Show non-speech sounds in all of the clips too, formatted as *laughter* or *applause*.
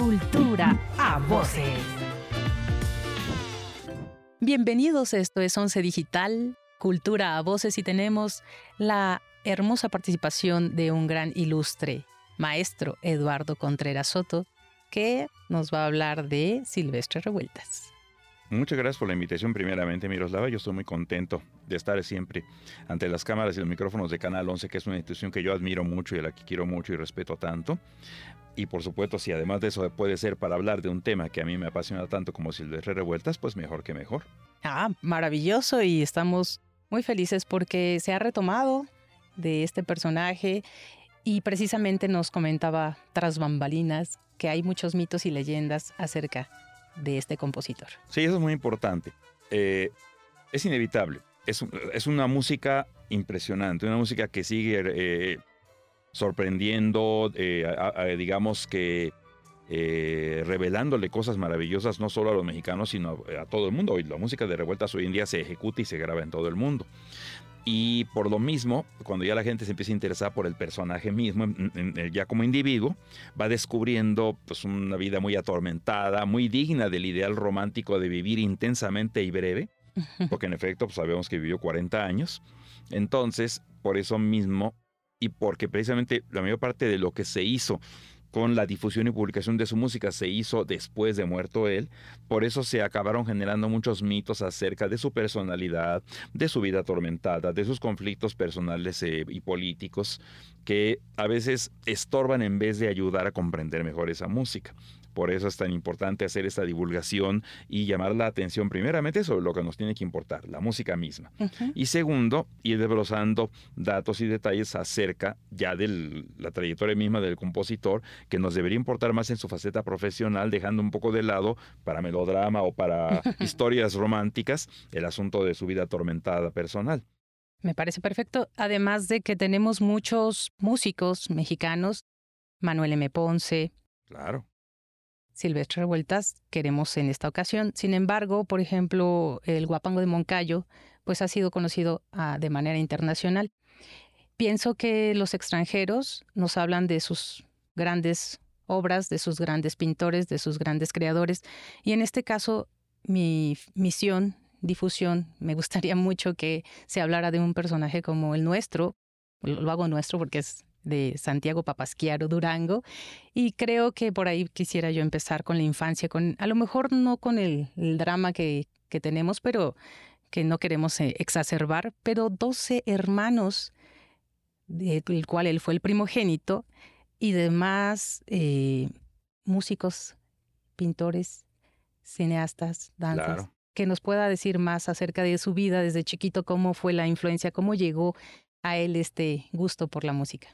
Cultura a voces. Bienvenidos, esto es Once Digital, Cultura a voces y tenemos la hermosa participación de un gran ilustre maestro Eduardo Contreras Soto, que nos va a hablar de Silvestre Revueltas. Muchas gracias por la invitación primeramente, Miroslava. Yo estoy muy contento de estar siempre ante las cámaras y los micrófonos de Canal 11, que es una institución que yo admiro mucho y a la que quiero mucho y respeto tanto. Y por supuesto, si además de eso puede ser para hablar de un tema que a mí me apasiona tanto como Silvestre Revueltas, pues mejor que mejor. Ah, maravilloso y estamos muy felices porque se ha retomado de este personaje y precisamente nos comentaba tras bambalinas que hay muchos mitos y leyendas acerca de este compositor. Sí, eso es muy importante. Eh, es inevitable. Es, es, una música impresionante, una música que sigue eh, sorprendiendo, eh, digamos que revelándole cosas maravillosas no solo a los mexicanos, sino a todo el mundo. Hoy la música de revueltas hoy en día se ejecuta y se graba en todo el mundo. Y por lo mismo, cuando ya la gente se empieza a interesar por el personaje mismo, ya como individuo, va descubriendo pues, una vida muy atormentada, muy digna del ideal romántico de vivir intensamente y breve, porque en efecto pues, sabemos que vivió 40 años. Entonces, por eso mismo, y porque precisamente la mayor parte de lo que se hizo con la difusión y publicación de su música se hizo después de muerto él. Por eso se acabaron generando muchos mitos acerca de su personalidad, de su vida atormentada, de sus conflictos personales eh, y políticos que a veces estorban en vez de ayudar a comprender mejor esa música. Por eso es tan importante hacer esta divulgación y llamar la atención primeramente sobre lo que nos tiene que importar, la música misma. Y segundo, ir desglosando datos y detalles acerca ya de la trayectoria misma del compositor, que nos debería importar más en su faceta profesional, dejando un poco de lado para melodrama o para *laughs* historias románticas el asunto de su vida atormentada personal. Me parece perfecto. Además de que tenemos muchos músicos mexicanos, Manuel M. Ponce. Claro. Silvestre Revueltas queremos en esta ocasión. Sin embargo, por ejemplo, el Guapango de Moncayo, pues ha sido conocido ah, de manera internacional. Pienso que los extranjeros nos hablan de sus grandes obras, de sus grandes pintores, de sus grandes creadores. Y en este caso, mi misión, difusión, me gustaría *laughs* mucho que se hablara de un personaje como el nuestro. Lo hago nuestro porque es de Santiago Papasquiaro Durango y creo que por ahí quisiera yo empezar con la infancia, con a lo mejor no con el, drama que, que, tenemos, pero que no queremos eh, exacerbar, pero 12 hermanos, del cual él fue el primogénito, y demás eh, músicos, pintores, cineastas, danzas. Que nos pueda decir más acerca de su vida desde chiquito, cómo fue la influencia, cómo llegó a él este gusto por la música.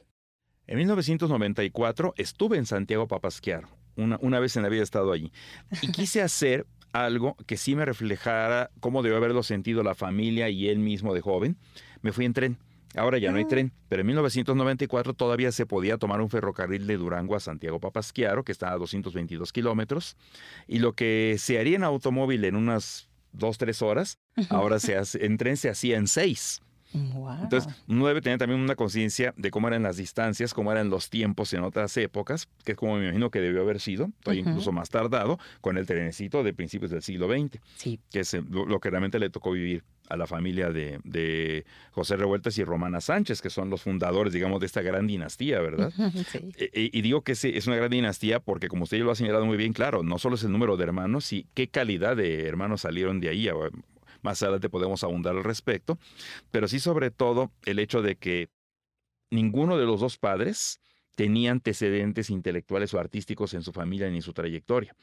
En 1994 estuve en Santiago Papasquiaro, una, una vez en la vida he estado allí, y quise *laughs* hacer algo que sí me reflejara cómo debió haberlo sentido la familia y él mismo de joven. Me fui en tren. Ahora ya no hay ah. tren, pero en 1994 todavía se podía tomar un ferrocarril de Durango a Santiago Papasquiaro, que está a 222 kilómetros, y lo que se haría en automóvil en unas dos, tres horas, ahora se hace, en tren se hacía en seis. Entonces, uno debe tener también una conciencia de cómo eran las distancias, cómo eran los tiempos en otras épocas, que es como me imagino que debió haber sido, incluso más tardado, con el trenecito de principios del siglo XX, que es eh, lo, que realmente le tocó vivir a la familia de, José Revueltas y Romana Sánchez, que son los fundadores, digamos, de esta gran dinastía, ¿verdad? E, e, y, digo que es una gran dinastía porque, como usted lo ha señalado muy bien, claro, no solo es el número de hermanos, y qué calidad de hermanos salieron de ahí, más adelante podemos abundar al respecto, pero sí sobre todo el hecho de que ninguno de los dos padres tenía antecedentes intelectuales o artísticos en su familia ni en su trayectoria.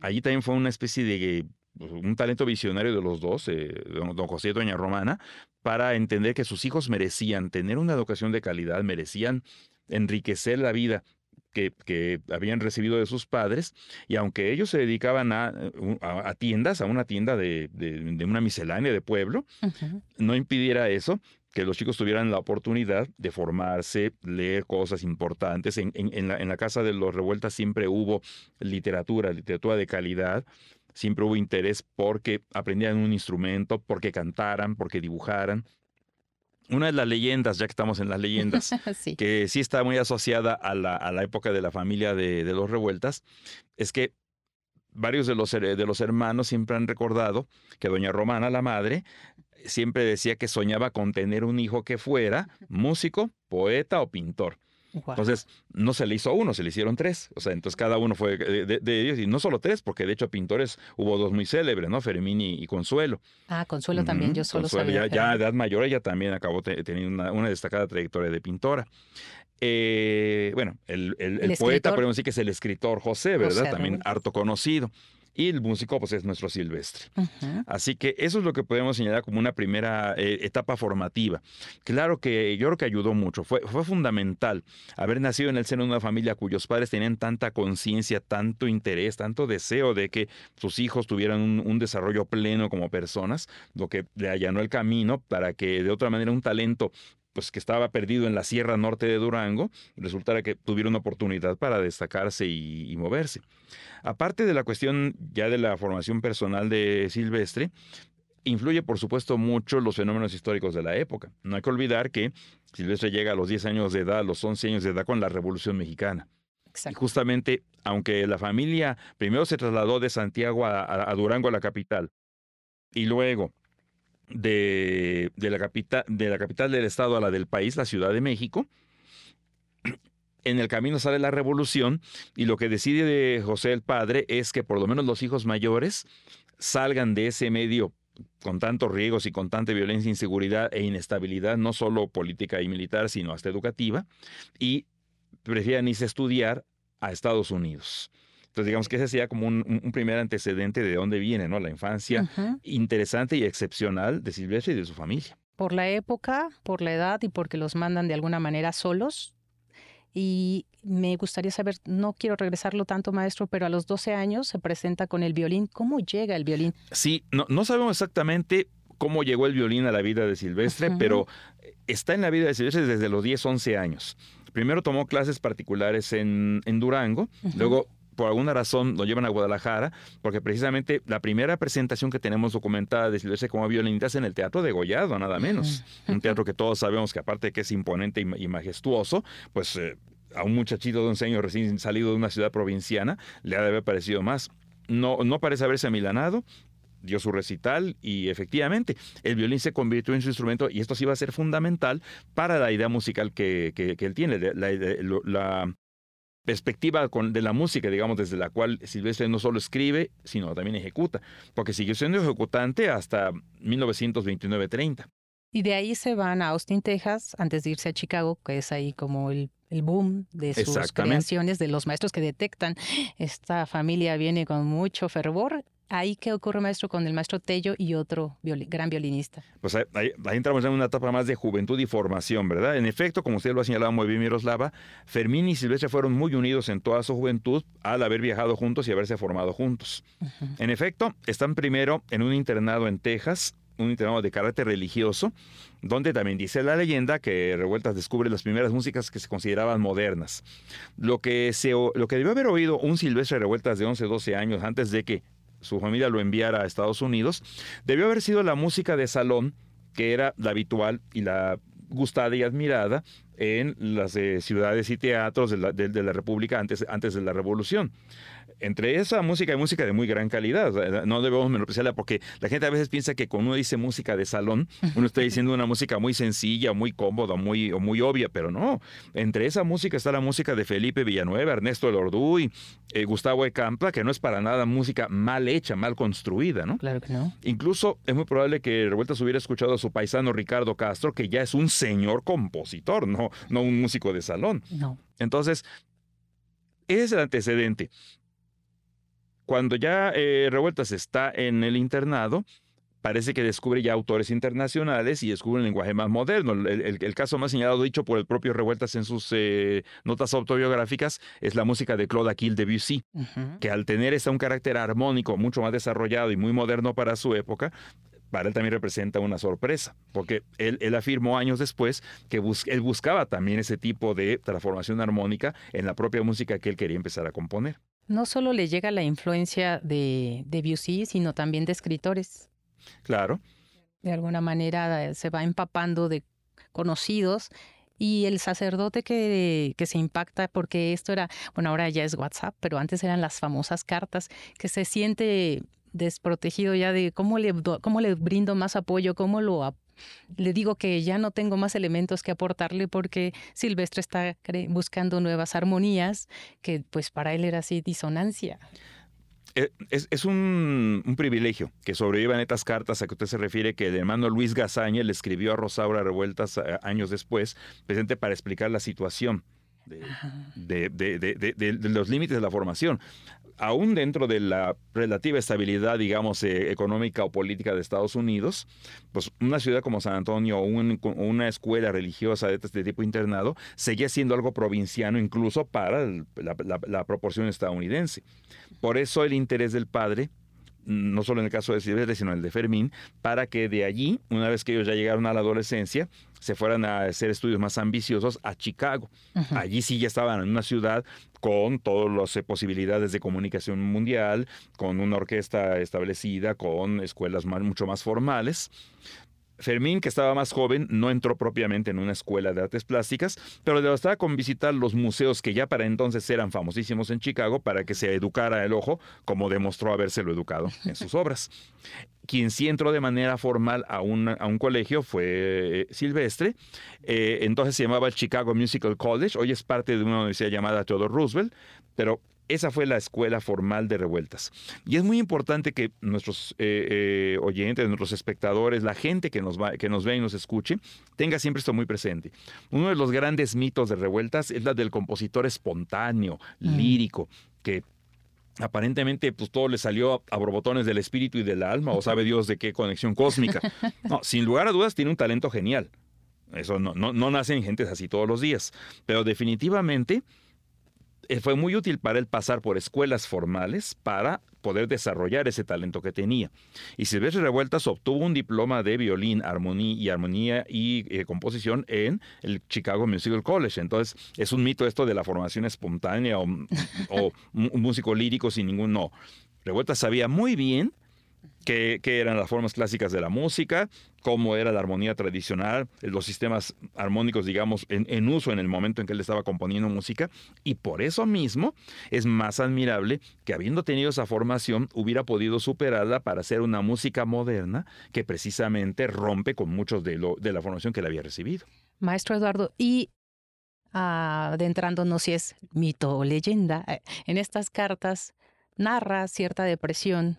Allí también fue una especie de pues, un talento visionario de los dos, eh, don José y doña Romana, para entender que sus hijos merecían tener una educación de calidad, merecían enriquecer la vida que, habían recibido de sus padres, y aunque ellos se dedicaban a, a, tiendas, a una tienda de, de, una miscelánea de pueblo, no impidiera eso que los chicos tuvieran la oportunidad de formarse, leer cosas importantes. En, en, la, en la casa de los revueltas siempre hubo literatura, literatura de calidad, siempre hubo interés porque aprendían un instrumento, porque cantaran, porque dibujaran. Una de las leyendas, ya que estamos en las leyendas, *laughs* que sí está muy asociada a la, a la época de la familia de, de, los revueltas, es que varios de los, de los hermanos siempre han recordado que doña Romana, la madre, siempre decía que soñaba con tener un hijo que fuera músico, poeta o pintor. Entonces, no se le hizo uno, se le hicieron tres. O sea, entonces cada uno fue de, ellos, y no solo tres, porque de hecho pintores hubo dos muy célebres, ¿no? Fermín y, Consuelo. Ah, Consuelo también, yo solo Consuelo, sabía. Ya, ya, edad mayor, ella también acabó teniendo una, destacada trayectoria de pintora. Eh, bueno, el, poeta, podemos decir que es el escritor José, ¿verdad? también harto conocido y el músico pues es nuestro silvestre. Así que eso es lo que podemos señalar como una primera eh, etapa formativa. Claro que yo creo que ayudó mucho, fue, fue fundamental haber nacido en el seno de una familia cuyos padres tenían tanta conciencia, tanto interés, tanto deseo de que sus hijos tuvieran un, un desarrollo pleno como personas, lo que le allanó el camino para que de otra manera un talento pues que estaba perdido en la Sierra Norte de Durango, resultara que tuviera una oportunidad para destacarse y, moverse. Aparte de la cuestión ya de la formación personal de Silvestre, influye por supuesto mucho los fenómenos históricos de la época. No hay que olvidar que Silvestre llega a los 10 años de edad, a los 11 años de edad con la Revolución Mexicana. Y justamente, aunque la familia primero se trasladó de Santiago a, a Durango, a la capital, y luego de, la capital, de la capital del estado a la del país, la Ciudad de México. En el camino sale la revolución y lo que decide de José el padre es que por lo menos los hijos mayores salgan de ese medio con tantos riesgos y con tanta violencia, inseguridad e inestabilidad, no solo política y militar, sino hasta educativa, y prefieran irse a estudiar a Estados Unidos. Entonces, digamos que ese sería como un, primer antecedente de dónde viene, ¿no? La infancia interesante y excepcional de Silvestre y de su familia. Por la época, por la edad y porque los mandan de alguna manera solos. Y me gustaría saber, no quiero regresarlo tanto, maestro, pero a los 12 años se presenta con el violín. ¿Cómo llega el violín? Sí, no, no sabemos exactamente cómo llegó el violín a la vida de Silvestre, pero está en la vida de Silvestre desde los 10, 11 años. Primero tomó clases particulares en, en Durango, luego por alguna razón lo llevan a Guadalajara, porque precisamente la primera presentación que tenemos documentada de Silvestre como violinista es en el Teatro de Gollado, nada menos. Un teatro que todos sabemos que aparte de que es imponente y, majestuoso, pues eh, a un muchachito de 11 años recién salido de una ciudad provinciana le ha de haber parecido más. No, no parece haberse amilanado, dio su recital y efectivamente el violín se convirtió en su instrumento y esto sí va a ser fundamental para la idea musical que, que, él tiene, la, la, perspectiva de la música, digamos, desde la cual Silvestre no solo escribe, sino también ejecuta, porque siguió siendo ejecutante hasta 1929-30. Y de ahí se van a Austin, Texas, antes de irse a Chicago, que es ahí como el, el boom de sus creaciones, de los maestros que detectan. Esta familia viene con mucho fervor ahí qué ocurre, maestro, con el maestro Tello y otro gran violinista. Pues ahí, entramos en una etapa más de juventud y formación, ¿verdad? En efecto, como usted lo ha señalado muy bien, Miroslava, Fermín y Silvestre fueron muy unidos en toda su juventud al haber viajado juntos y haberse formado juntos. En efecto, están primero en un internado en Texas, un internado de carácter religioso, donde también dice la leyenda que Revueltas descubre las primeras músicas que se consideraban modernas. Lo que, se, lo que debió haber oído un Silvestre Revueltas de 11, 12 años antes de que su familia lo enviara a Estados Unidos, debió haber sido la música de salón, que era la habitual y la gustada y admirada en las eh, ciudades y teatros de la, de la República antes, antes de la Revolución entre esa música hay música de muy gran calidad. No debemos menospreciarla porque la gente a veces piensa que cuando uno dice música de salón, uno está diciendo una música muy sencilla, muy cómoda, muy, muy obvia, pero no. Entre esa música está la música de Felipe Villanueva, Ernesto Lorduy, eh, Gustavo Ecampa, que no es para nada música mal hecha, mal construida, ¿no? Claro que no. Incluso es muy probable que Revueltas hubiera escuchado a su paisano Ricardo Castro, que ya es un señor compositor, no, no un músico de salón. No. Entonces, ese es el antecedente. Cuando ya eh, Revueltas está en el internado, parece que descubre ya autores internacionales y descubre un lenguaje más moderno. El, caso más señalado, dicho por el propio Revueltas en sus eh, notas autobiográficas, es la música de Claude Aquil Debussy, que al tener esta un carácter armónico mucho más desarrollado y muy moderno para su época, para él también representa una sorpresa, porque él, afirmó años después que él buscaba también ese tipo de transformación armónica en la propia música que él quería empezar a componer no solo le llega la influencia de, Debussy, sino también de escritores. Claro. De alguna manera eh, se va empapando de conocidos y el sacerdote que, que, se impacta porque esto era, bueno, ahora ya es WhatsApp, pero antes eran las famosas cartas, que se siente desprotegido ya de cómo le, cómo le brindo más apoyo, cómo lo le digo que ya no tengo más elementos que aportarle porque Silvestre está buscando nuevas armonías que pues para él era así disonancia. Eh, es, un, privilegio que sobrevivan estas cartas a que usted se refiere que el hermano Luis Gazaña le escribió a Rosaura Revueltas eh, años después, presente para explicar la situación. De, de, los límites de la formación aún dentro de la relativa estabilidad, digamos, eh, económica o política de Estados Unidos, pues una ciudad como San Antonio o una escuela religiosa de este tipo internado seguía siendo algo provinciano incluso para la proporción estadounidense. Por eso el interés del padre no solo en el caso de Silvestre, sino en el de Fermín, para que de allí, una vez que ellos ya llegaron a la adolescencia, se fueran a hacer estudios más ambiciosos a Chicago. Allí sí ya estaban en una ciudad con todas las eh, posibilidades de comunicación mundial, con una orquesta establecida, con escuelas mucho más formales. Fermín, que estaba más joven, no entró propiamente en una escuela de artes plásticas, pero le bastaba con visitar los museos que ya para entonces eran famosísimos en Chicago para que se educara el ojo, como demostró habérselo educado en sus obras. Quien sí entró de manera formal a un, a un colegio fue eh, Silvestre, eh, entonces se llamaba el Chicago Musical College, hoy es parte de una universidad llamada Theodore Roosevelt, pero esa fue la escuela formal de revueltas. Y es muy importante que nuestros eh, eh, oyentes, nuestros espectadores, la gente que nos, va, que nos ve y nos escuche, tenga siempre esto muy presente. Uno de los grandes mitos de revueltas es la del compositor espontáneo, mm. lírico, que aparentemente pues todo le salió a borbotones del espíritu y del alma, o sabe Dios de qué conexión cósmica. *laughs* No, sin lugar a dudas tiene un talento genial. Eso no, no, no nacen gentes así todos los días, pero definitivamente fue muy útil para él pasar por escuelas formales para poder desarrollar ese talento que tenía. Y Silvestre Revueltas obtuvo un diploma de violín, armonía y armonía y eh, composición en el Chicago Musical College. Entonces, es un mito esto de la formación espontánea o, o un músico lírico sin ningún no. Revueltas sabía muy bien qué, eran las formas clásicas de la música, cómo era la armonía tradicional, los sistemas armónicos, digamos, en, uso en el momento en que él estaba componiendo música, y por eso mismo es más admirable que habiendo tenido esa formación hubiera podido superarla para hacer una música moderna que precisamente rompe con muchos de, lo, de la formación que él había recibido. Maestro Eduardo, y adentrándonos si es mito o leyenda, eh, en estas cartas narra cierta depresión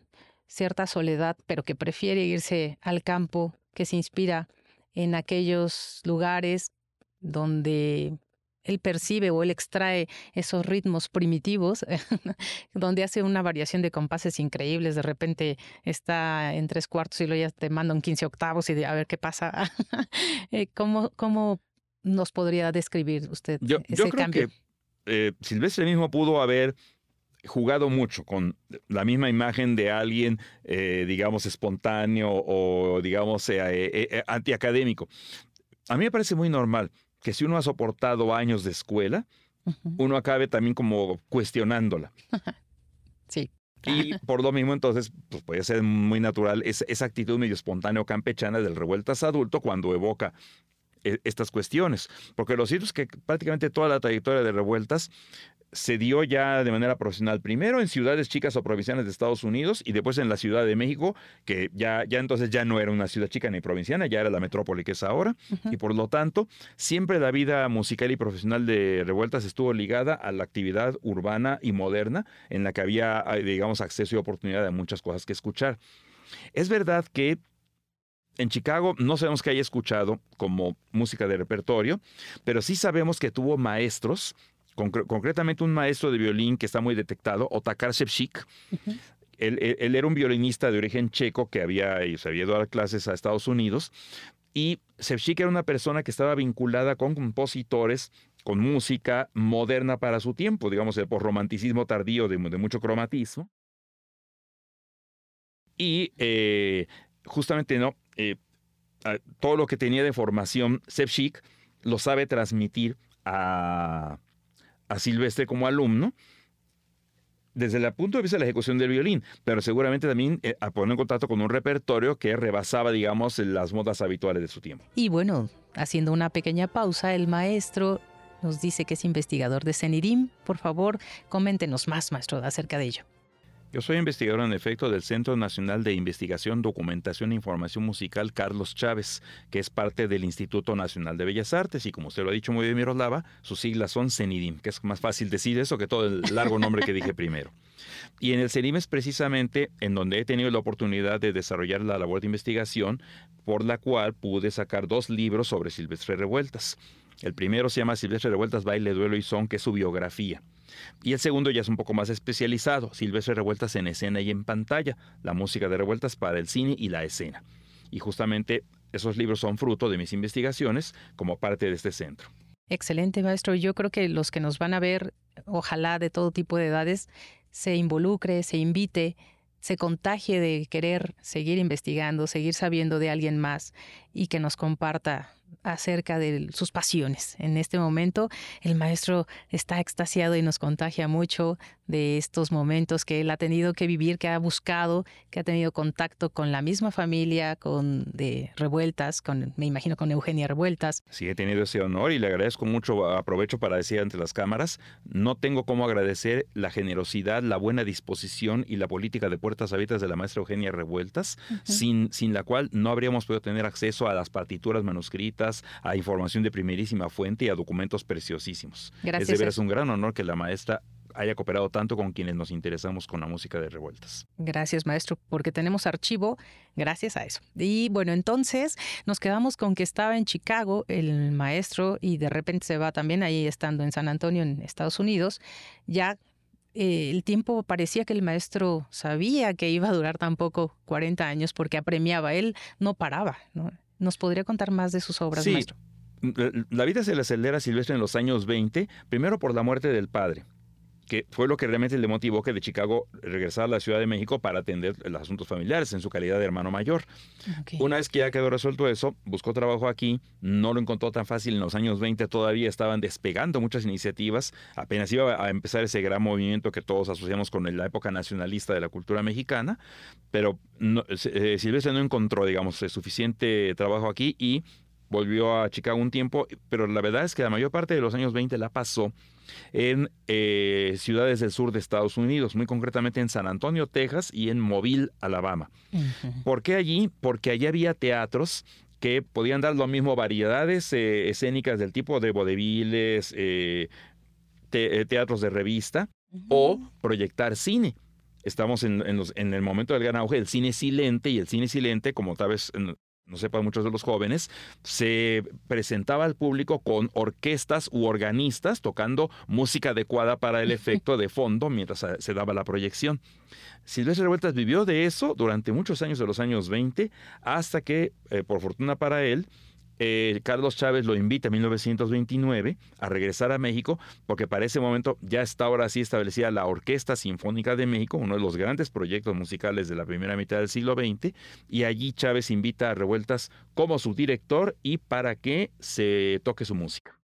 cierta soledad, pero que prefiere irse al campo, que se inspira en aquellos lugares donde él percibe o él extrae esos ritmos primitivos, *laughs* donde hace una variación de compases increíbles. De repente está en tres cuartos y luego ya te manda un quince octavos y de, a ver qué pasa. *laughs* Eh, ¿Cómo, ¿Cómo nos podría describir usted yo, ese yo creo Que, eh, Silvestre mismo pudo haber jugado mucho con la misma imagen de alguien, eh, digamos, espontáneo o, digamos, eh, eh, antiacadémico. A mí me parece muy normal que si uno ha soportado años de escuela, uno acabe también como cuestionándola. *laughs* sí. Y por lo mismo, entonces, pues puede ser muy natural esa, esa actitud medio espontánea o campechana del revueltas adulto cuando evoca estas cuestiones. Porque lo cierto es que prácticamente toda la trayectoria de revueltas se dio ya de manera profesional, primero en ciudades chicas o provincianas de Estados Unidos y después en la Ciudad de México, que ya, ya entonces ya no era una ciudad chica ni provinciana, ya era la metrópoli que es ahora, y por lo tanto, siempre la vida musical y profesional de Revueltas estuvo ligada a la actividad urbana y moderna, en la que había, digamos, acceso y oportunidad de muchas cosas que escuchar. Es verdad que en Chicago no sabemos que haya escuchado como música de repertorio, pero sí sabemos que tuvo maestros concretamente un maestro de violín que está muy detectado, Otakar Shevchik. él, era un violinista de origen checo que había, se había dado clases a Estados Unidos. Y era una persona que estaba vinculada con compositores, con música moderna para su tiempo, digamos, el posromanticismo tardío de, mucho cromatismo. Y eh, justamente, ¿no? Eh, todo lo que tenía de formación, Shevchik lo sabe transmitir a, a Silvestre como alumno. desde el punto de vista de la ejecución del violín, pero seguramente también eh, a poner en contacto con un repertorio que rebasaba, digamos, las modas habituales de su tiempo. Y bueno, haciendo una pequeña pausa, el maestro nos dice que es investigador de CENIDIM. Por favor, coméntenos más, maestro, acerca de ello. Yo soy investigador en efecto del Centro Nacional de Investigación, Documentación e Información Musical Carlos Chávez, que es parte del Instituto Nacional de Bellas Artes y como usted lo ha dicho muy bien Miroslava, sus siglas son CENIDIM, que es más fácil decir eso que todo el largo nombre que dije primero. Y en el CENIDIM es precisamente en donde he tenido la oportunidad de desarrollar la labor de investigación por la cual pude sacar dos libros sobre Silvestre Revueltas. El primero se llama Silvestre Revueltas, Baile, Duelo y Son, que es su biografía. Y el segundo ya es un poco más especializado, Silvestre Revueltas en escena y en pantalla, la música de Revueltas para el cine y la escena. Y justamente esos libros son fruto de mis investigaciones como parte de este centro. Excelente, maestro. Yo creo que los que nos van a ver, ojalá de todo tipo de edades, se involucre, se invite, se contagie de querer seguir investigando, seguir sabiendo de alguien más y que nos comparta acerca de sus pasiones. En este momento el maestro está extasiado y nos contagia mucho de estos momentos que él ha tenido que vivir, que ha buscado, que ha tenido contacto con la misma familia, con de Revueltas, con me imagino con Eugenia Revueltas. Sí, he tenido ese honor y le agradezco mucho, aprovecho para decir ante las cámaras, no tengo cómo agradecer la generosidad, la buena disposición y la política de puertas abiertas de la maestra Eugenia Revueltas, sin, sin la cual no habríamos podido tener acceso a las partituras manuscritas, a información de primerísima fuente y a documentos preciosísimos. Gracias. Es de veras un gran honor que la maestra haya cooperado tanto con quienes nos interesamos con la música de revueltas. Gracias, maestro, porque tenemos archivo gracias a eso. Y bueno, entonces nos quedamos con que estaba en Chicago el maestro y de repente se va también ahí estando en San Antonio, en Estados Unidos, ya eh, el tiempo parecía que el maestro sabía que iba a durar tampoco 40 años porque apremiaba, él no paraba. ¿Nos podría contar más de sus obras, sí. maestro? La vida se le acelera a Silvestre en los años 20, primero por la muerte del padre que fue lo que realmente le motivó que de Chicago regresara a la Ciudad de México para atender los asuntos familiares en su calidad de hermano mayor. Una vez que ya quedó resuelto eso, buscó trabajo aquí, no lo encontró tan fácil, en los años 20 todavía estaban despegando muchas iniciativas, apenas iba a empezar ese gran movimiento que todos asociamos con la época nacionalista de la cultura mexicana, pero no, eh, Silvestre no encontró, digamos, suficiente trabajo aquí y volvió a Chicago un tiempo, pero la verdad es que la mayor parte de los años 20 la pasó en eh, ciudades del sur de Estados Unidos, muy concretamente en San Antonio, Texas y en Mobile, Alabama. ¿Por qué allí? Porque allí había teatros que podían dar lo mismo variedades eh, escénicas del tipo de vodeviles, eh, teatros de revista o proyectar cine. Estamos en, en, el momento del gran auge del cine silente y el cine silente, como tal vez no sepan muchos de los jóvenes, se presentaba al público con orquestas u organistas tocando música adecuada para el *laughs* efecto de fondo mientras se daba la proyección. Silvestre Revueltas vivió de eso durante muchos años de los años 20 hasta que, eh, por fortuna para él, eh, Carlos Chávez lo invita en 1929 a regresar a México porque para ese momento ya está ahora sí establecida la Orquesta Sinfónica de México, uno de los grandes proyectos musicales de la primera mitad del siglo XX, y allí Chávez invita a Revueltas como su director y para que se toque su música.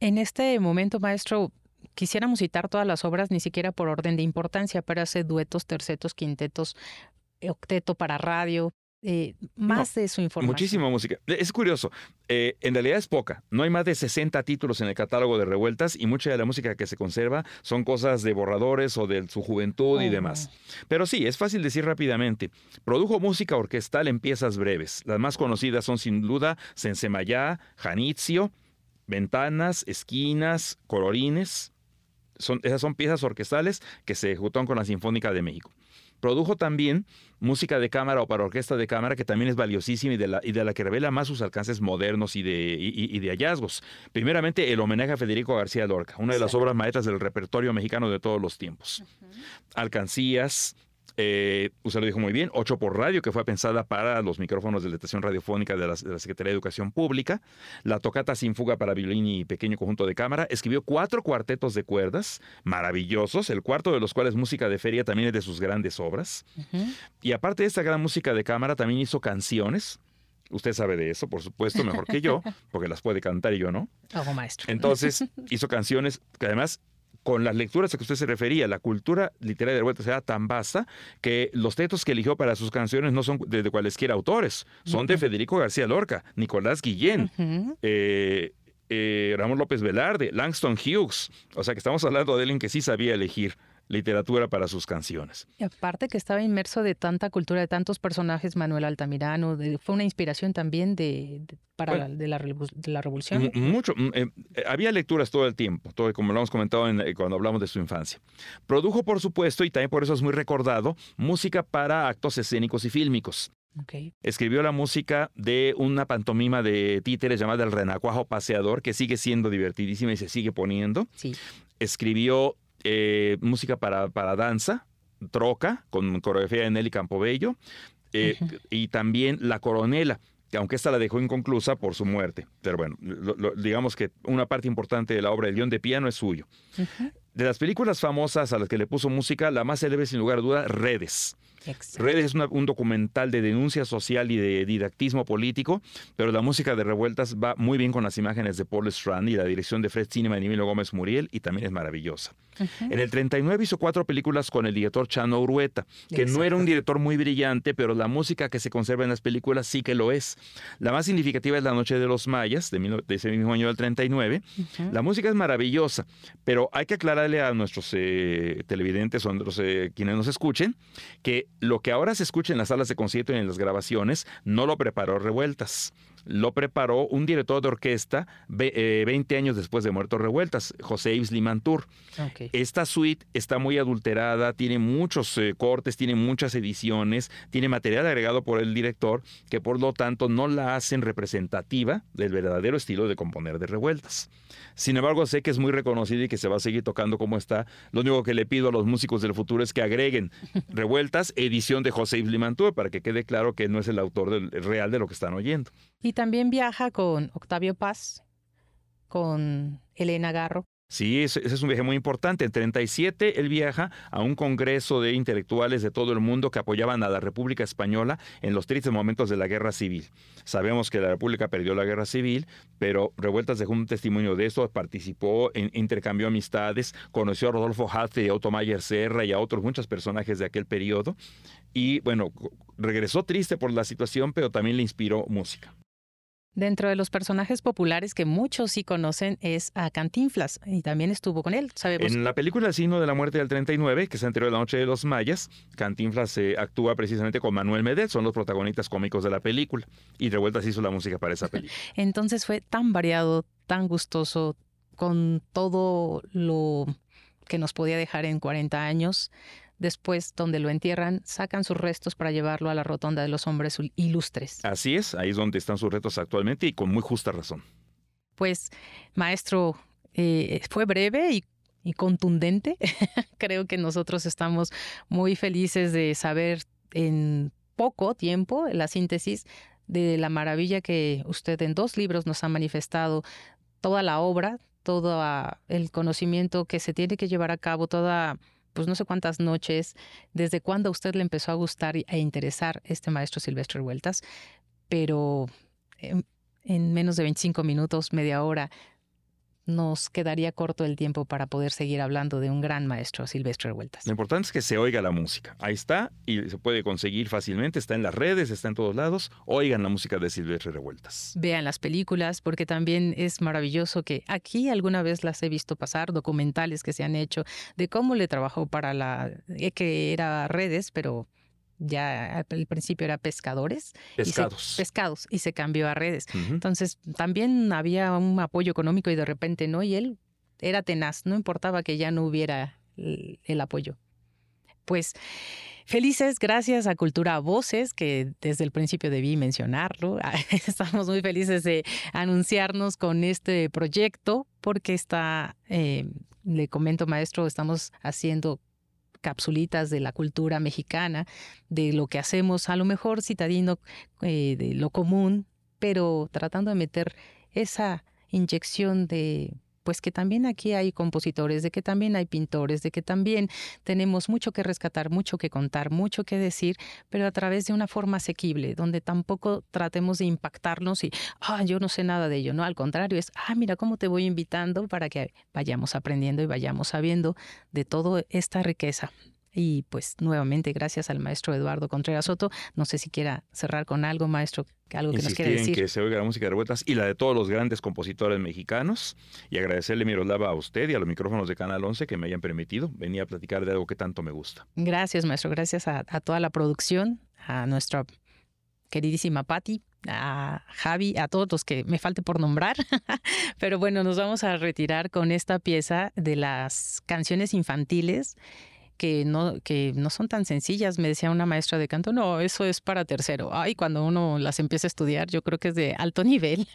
En este momento, maestro, quisiéramos citar todas las obras, ni siquiera por orden de importancia, pero hace duetos, tercetos, quintetos, octeto para radio, eh, más de su información. Muchísima música. Es curioso, eh, en realidad es poca. No hay más de 60 títulos en el catálogo de Revueltas y mucha de la música que se conserva son cosas de borradores o de su juventud y oh. demás. Pero sí, es fácil decir rápidamente. Produjo música orquestal en piezas breves. Las más conocidas son sin duda Sensemayá, Janitzio, Ventanas, Esquinas, Colorines. Son, esas son piezas orquestales que se ejecutaron con la Sinfónica de México. Produjo también música de cámara o para orquesta de cámara, que también es valiosísima y de la, y de la que revela más sus alcances modernos y de, y, de hallazgos. Primeramente, el homenaje a Federico García Lorca, una de las obras maestras del repertorio mexicano de todos los tiempos. Alcancías, eh, usted lo dijo muy bien, ocho por radio, que fue pensada para los micrófonos de la estación radiofónica de la, Secretaría de Educación Pública. La tocata sin fuga para violín y pequeño conjunto de cámara. Escribió cuatro cuartetos de cuerdas maravillosos, el cuarto de los cuales música de feria también es de sus grandes obras. Y aparte de esta gran música de cámara, también hizo canciones. Usted sabe de eso, por supuesto, mejor que yo, porque las puede cantar y yo no. *laughs* Hago maestro. Entonces, *laughs* hizo canciones que además con las lecturas a que usted se refería, la cultura literaria de Revueltas era tan vasta que los textos que eligió para sus canciones no son de, cualesquiera autores, son de Federico García Lorca, Nicolás Guillén, eh, eh, Ramón López Velarde, Langston Hughes. O sea que estamos hablando de alguien que sí sabía elegir literatura para sus canciones. Y aparte que estaba inmerso de tanta cultura, de tantos personajes, Manuel Altamirano, fue una inspiración también de, para la, de, la, revolución. Mucho, eh, había lecturas todo el tiempo, todo, como lo hemos comentado eh, cuando hablamos de su infancia. Produjo, por supuesto, y también por eso es muy recordado, música para actos escénicos y fílmicos. Escribió la música de una pantomima de títeres llamada El Renacuajo Paseador, que sigue siendo divertidísima y se sigue poniendo. Sí. Escribió eh, música para, para danza, Troca, con coreografía de Nelly Campobello, eh, y también La Coronela, que aunque esta la dejó inconclusa por su muerte. Pero bueno, digamos que una parte importante de la obra del guion de piano es suyo. De las películas famosas a las que le puso música, la más célebre sin lugar a duda, Redes. Redes es un documental de denuncia social y de didactismo político, pero la música de Revueltas va muy bien con las imágenes de Paul Strand y la dirección de Fred Cinema y Emilio Gómez Muriel y también es maravillosa. En el 39 hizo cuatro películas con el director Chano Urueta, que no era un director muy brillante, pero la música que se conserva en las películas sí que lo es. La más significativa es La Noche de los Mayas, de, ese mismo año del 39. La música es maravillosa, pero hay que a nuestros eh, televidentes o a eh, quienes nos escuchen que lo que ahora se escucha en las salas de concierto y en las grabaciones no lo preparó Revueltas lo preparó un director de orquesta 20 eh, años después de Muertos Revueltas, José Yves Limantur. Esta suite está muy adulterada, tiene muchos eh, cortes, tiene muchas ediciones, tiene material agregado por el director que por lo tanto no la hacen representativa del verdadero estilo de componer de Revueltas. Sin embargo, sé que es muy reconocido y que se va a seguir tocando como está. Lo único que le pido a los músicos del futuro es que agreguen *laughs* Revueltas, edición de José Yves Limantur, para que quede claro que no es el autor real de lo que están oyendo. Y también viaja con Octavio Paz, con Elena Garro. Sí, ese, es un viaje muy importante. En 37 él viaja a un congreso de intelectuales de todo el mundo que apoyaban a la República Española en los tristes momentos de la guerra civil. Sabemos que la República perdió la guerra civil, pero Revueltas dejó un testimonio de eso, participó, en, intercambió amistades, conoció a Rodolfo Halte y a Otto Mayer Serra y a otros muchos personajes de aquel periodo. Y bueno, regresó triste por la situación, pero también le inspiró música. Dentro de los personajes populares que muchos sí conocen es a Cantinflas y también estuvo con él. Sabemos. En la película El signo de la muerte del 39, que se enteró de la noche de los mayas, Cantinflas se actúa precisamente con Manuel Medet, son los protagonistas cómicos de la película y Revueltas hizo la música para esa *laughs* película. Entonces fue tan variado, tan gustoso, con todo lo que nos podía dejar en 40 años Después, donde lo entierran, sacan sus restos para llevarlo a la rotonda de los hombres ilustres. Así es, ahí es donde están sus restos actualmente y con muy justa razón. Pues, maestro, eh, fue breve y, y contundente. *laughs* Creo que nosotros estamos muy felices de saber en poco tiempo la síntesis de la maravilla que usted en dos libros nos ha manifestado, toda la obra, todo el conocimiento que se tiene que llevar a cabo, toda pues no sé cuántas noches, desde cuándo a usted le empezó a gustar e interesar este maestro Silvestre Vueltas, pero en, en menos de 25 minutos, media hora, nos quedaría corto el tiempo para poder seguir hablando de un gran maestro, Silvestre Revueltas. Lo importante es que se oiga la música. Ahí está y se puede conseguir fácilmente, está en las redes, está en todos lados. Oigan la música de Silvestre Revueltas. Vean las películas porque también es maravilloso que aquí alguna vez las he visto pasar, documentales que se han hecho de cómo le trabajó para la, eh, que era redes, pero ya al principio era pescadores. Pescados. pescados, y se cambió a redes. Entonces también había un apoyo económico y de repente no, y él era tenaz, no importaba que ya no hubiera el, apoyo. Pues felices, gracias a Cultura Voces, que desde el principio debí mencionarlo. *laughs* Estamos muy felices de anunciarnos con este proyecto porque está, eh, le comento maestro, estamos haciendo capsulitas de la cultura mexicana, de lo que hacemos, a lo mejor citadino eh, de lo común, pero tratando de meter esa inyección de pues que también aquí hay compositores, de que también hay pintores, de que también tenemos mucho que rescatar, mucho que contar, mucho que decir, pero a través de una forma asequible, donde tampoco tratemos de impactarnos y, ah, yo no sé nada de ello, no, al contrario, es, ah, mira cómo te voy invitando para que vayamos aprendiendo y vayamos sabiendo de toda esta riqueza. Y pues nuevamente gracias al maestro Eduardo Contreras Soto. No sé si quiera cerrar con algo, maestro, algo que nos quiera decir. que se oiga la música de revueltas y la de todos los grandes compositores mexicanos. Y agradecerle, Miroslava, a usted y a los micrófonos de Canal 11 que me hayan permitido venir a platicar de algo que tanto me gusta. Gracias, maestro. Gracias a, toda la producción, a nuestra queridísima Patti, a Javi, a todos los que me falte por nombrar. *laughs* Pero bueno, nos vamos a retirar con esta pieza de las canciones infantiles que no, que no son tan sencillas. Me decía una maestra de canto, no, eso es para tercero. Ay, cuando uno las empieza a estudiar, yo creo que es de alto *laughs* nivel.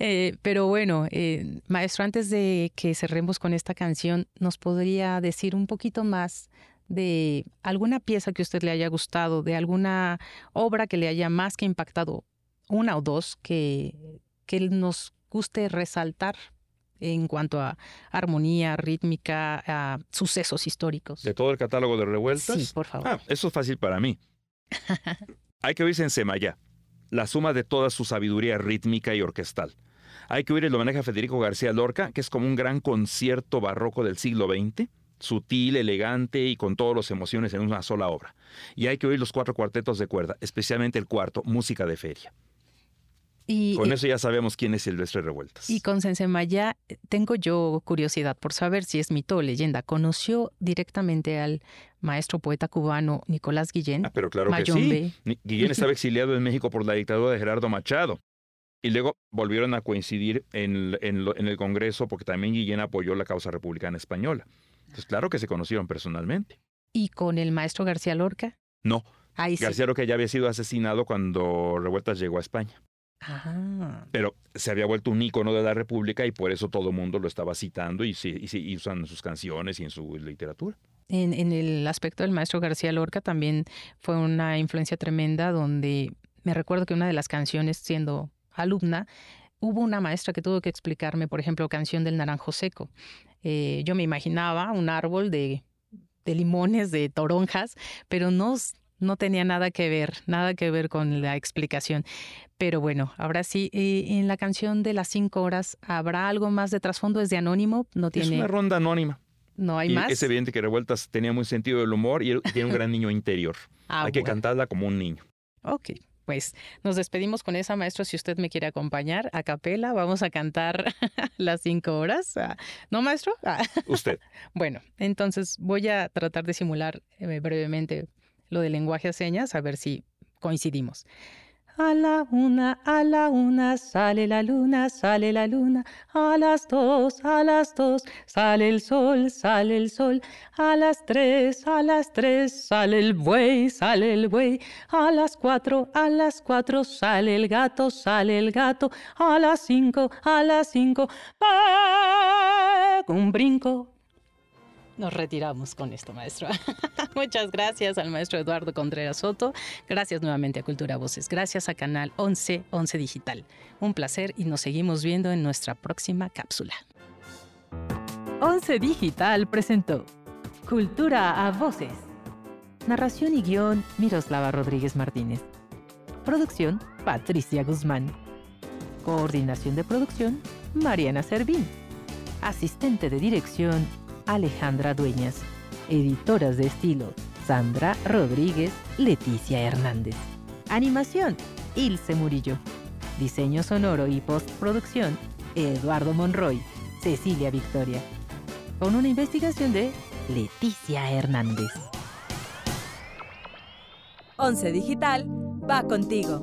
Eh, pero bueno, eh, maestro, antes de que cerremos con esta canción, ¿nos podría decir un poquito más de alguna pieza que a usted le haya gustado, de alguna obra que le haya más que impactado, una o dos, que, que nos guste resaltar en cuanto a armonía, rítmica, a sucesos históricos. ¿De todo el catálogo de revueltas? Sí, por favor. Ah, eso es fácil para mí. *laughs* Hay que oírse en Semayá, la suma de toda su sabiduría rítmica y orquestal. Hay que oír el homenaje a Federico García Lorca, que es como un gran concierto barroco del siglo XX, sutil, elegante y con todas las emociones en una sola obra. Y hay que oír los cuatro cuartetos de cuerda, especialmente el cuarto, Música de Feria con eso ya sabemos quién es Silvestre Revueltas. Y con Sensemaya eh, tengo yo curiosidad por saber si es mito o leyenda. ¿Conoció directamente al maestro poeta cubano Nicolás Guillén? Ah, pero claro que sí. Guillén estaba *laughs* exiliado en México por la dictadura de Gerardo Machado. Y luego volvieron a coincidir en, en el Congreso porque también Guillén apoyó la causa republicana española. Entonces, claro que se conocieron personalmente. ¿Y con el maestro García Lorca? No. García Lorca ya había sido asesinado cuando Revueltas llegó a España. Pero se había vuelto un ícono de la República y por eso todo el mundo lo estaba citando y, y, usan en sus canciones y en su literatura. En, en, el aspecto del maestro García Lorca también fue una influencia tremenda donde me recuerdo que una de las canciones, siendo alumna, hubo una maestra que tuvo que explicarme, por ejemplo, canción del naranjo seco. Eh, yo me imaginaba un árbol de, de limones, de toronjas, pero no no tenía nada que ver, nada que ver con la explicación. Pero bueno, ahora sí, eh, en la canción de las cinco horas, ¿habrá algo más de trasfondo? ¿Es de anónimo? No tiene... Es una ronda anónima. No hay más. Es evidente que Revueltas tenía muy sentido del humor y tiene un gran niño interior. *laughs* Ah, hay que cantarla como un niño. Ok, pues nos despedimos con esa, maestro. Si usted me quiere acompañar a capela, vamos a cantar *laughs* las cinco horas. Ah, ¿No, maestro? *laughs* Usted. bueno, entonces voy a tratar de simular eh, brevemente lo del lenguaje a señas, a ver si coincidimos. A la una, a la una, sale la luna, sale la luna. A las dos, a las dos, sale el sol, sale el sol. A las tres, a las tres, sale el buey, sale el buey. A las cuatro, a las cuatro, sale el gato, sale el gato. A las cinco, a las cinco, un brinco, nos retiramos con esto, maestro. *laughs* Muchas gracias al maestro Eduardo Contreras Soto. Gracias nuevamente a Cultura Voces. Gracias a Canal 11, 11 Digital. Un placer y nos seguimos viendo en nuestra próxima cápsula. 11 Digital presentó Cultura a Voces. Narración y guion Miroslava Rodríguez Martínez. Producción Patricia Guzmán. Coordinación de producción Mariana Servín. Asistente de dirección Alejandra Dueñas. Editoras de estilo, Sandra Rodríguez, Leticia Hernández. Animación, Ilse Murillo. Diseño sonoro y postproducción, Eduardo Monroy, Cecilia Victoria. Con una investigación de Leticia Hernández. Once Digital va contigo.